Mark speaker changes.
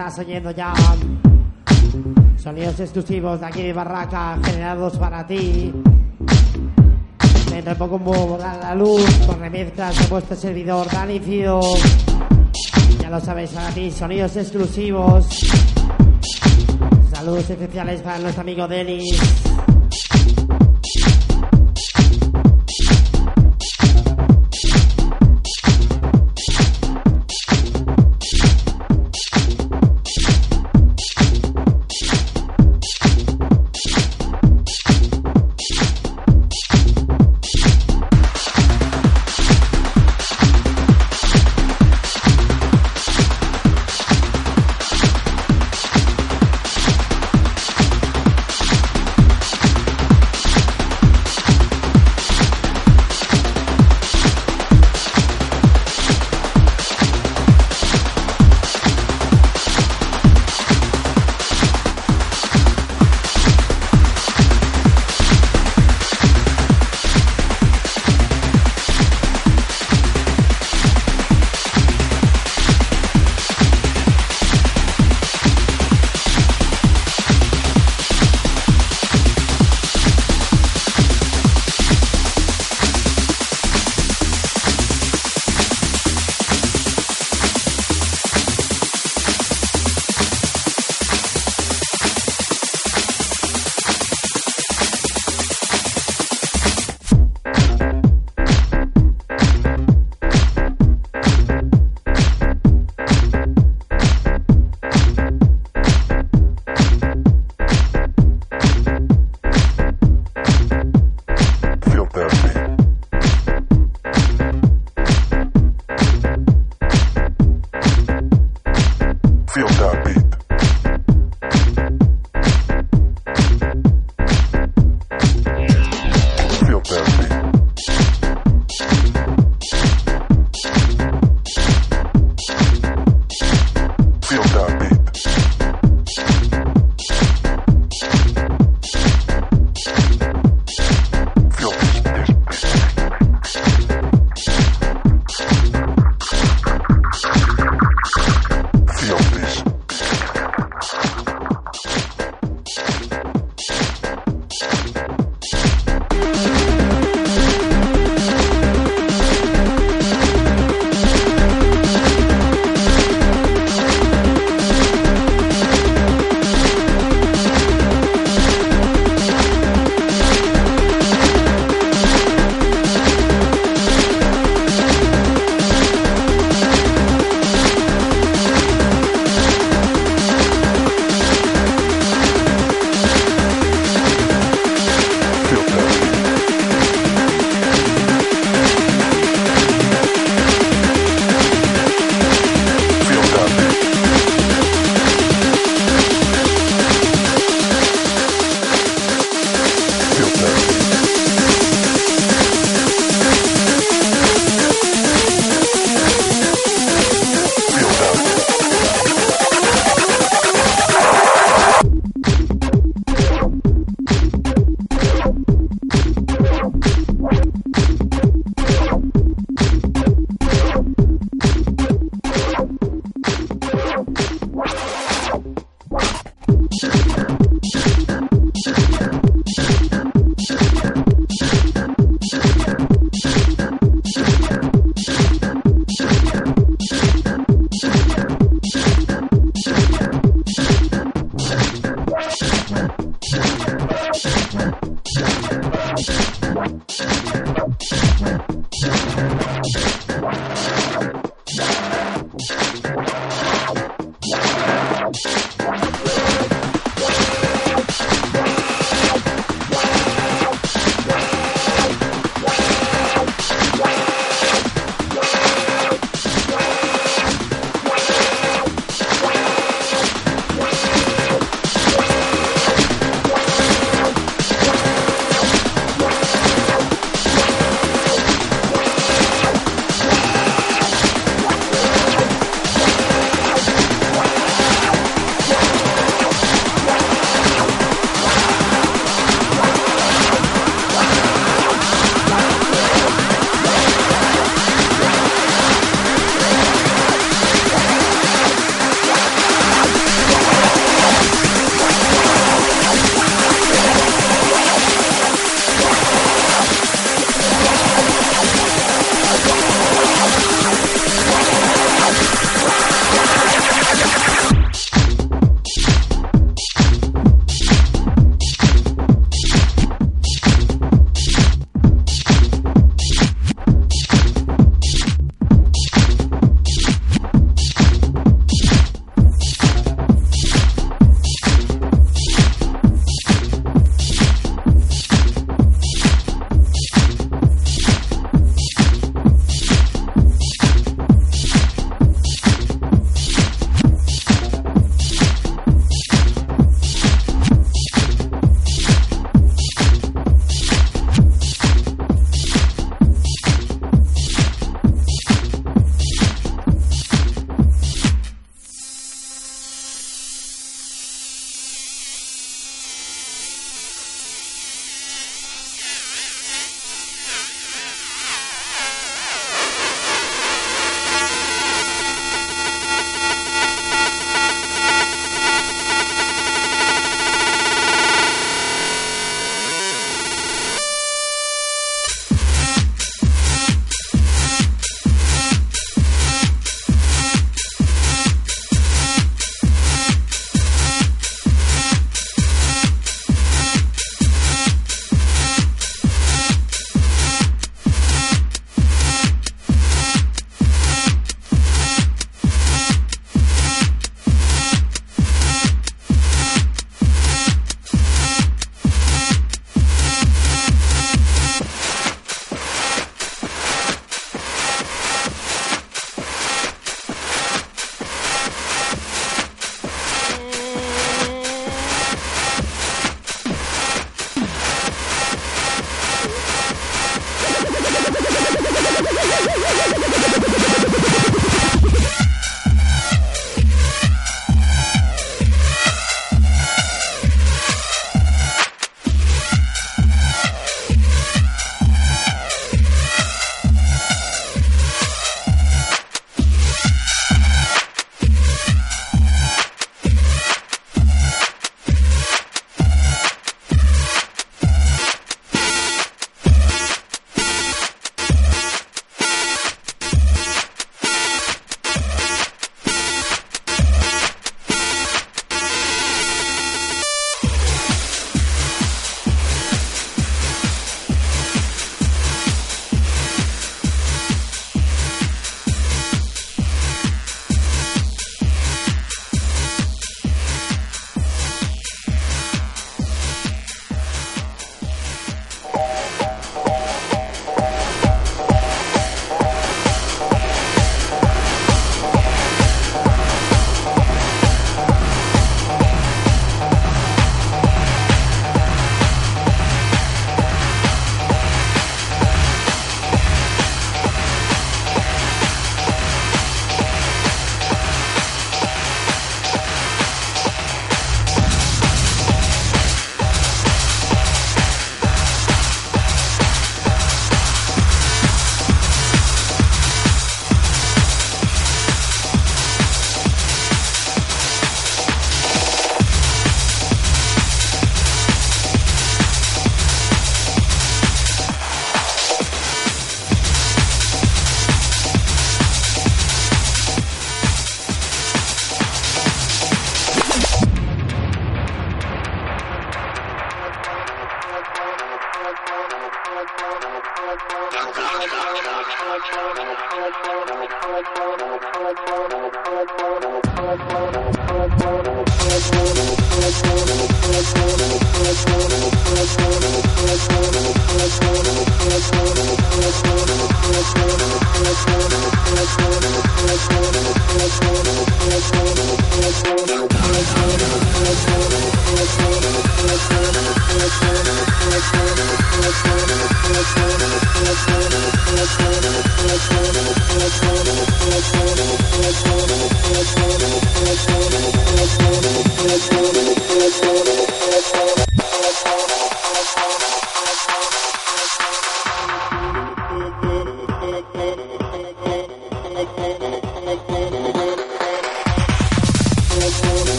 Speaker 1: estás oyendo ya. Sonidos exclusivos de aquí de Barraca, generados para ti. Dentro de poco volar la luz con remezclas de vuestro servidor Dani Fido. Ya lo sabéis, para ti, sonidos exclusivos. Saludos especiales para nuestro amigo Denis.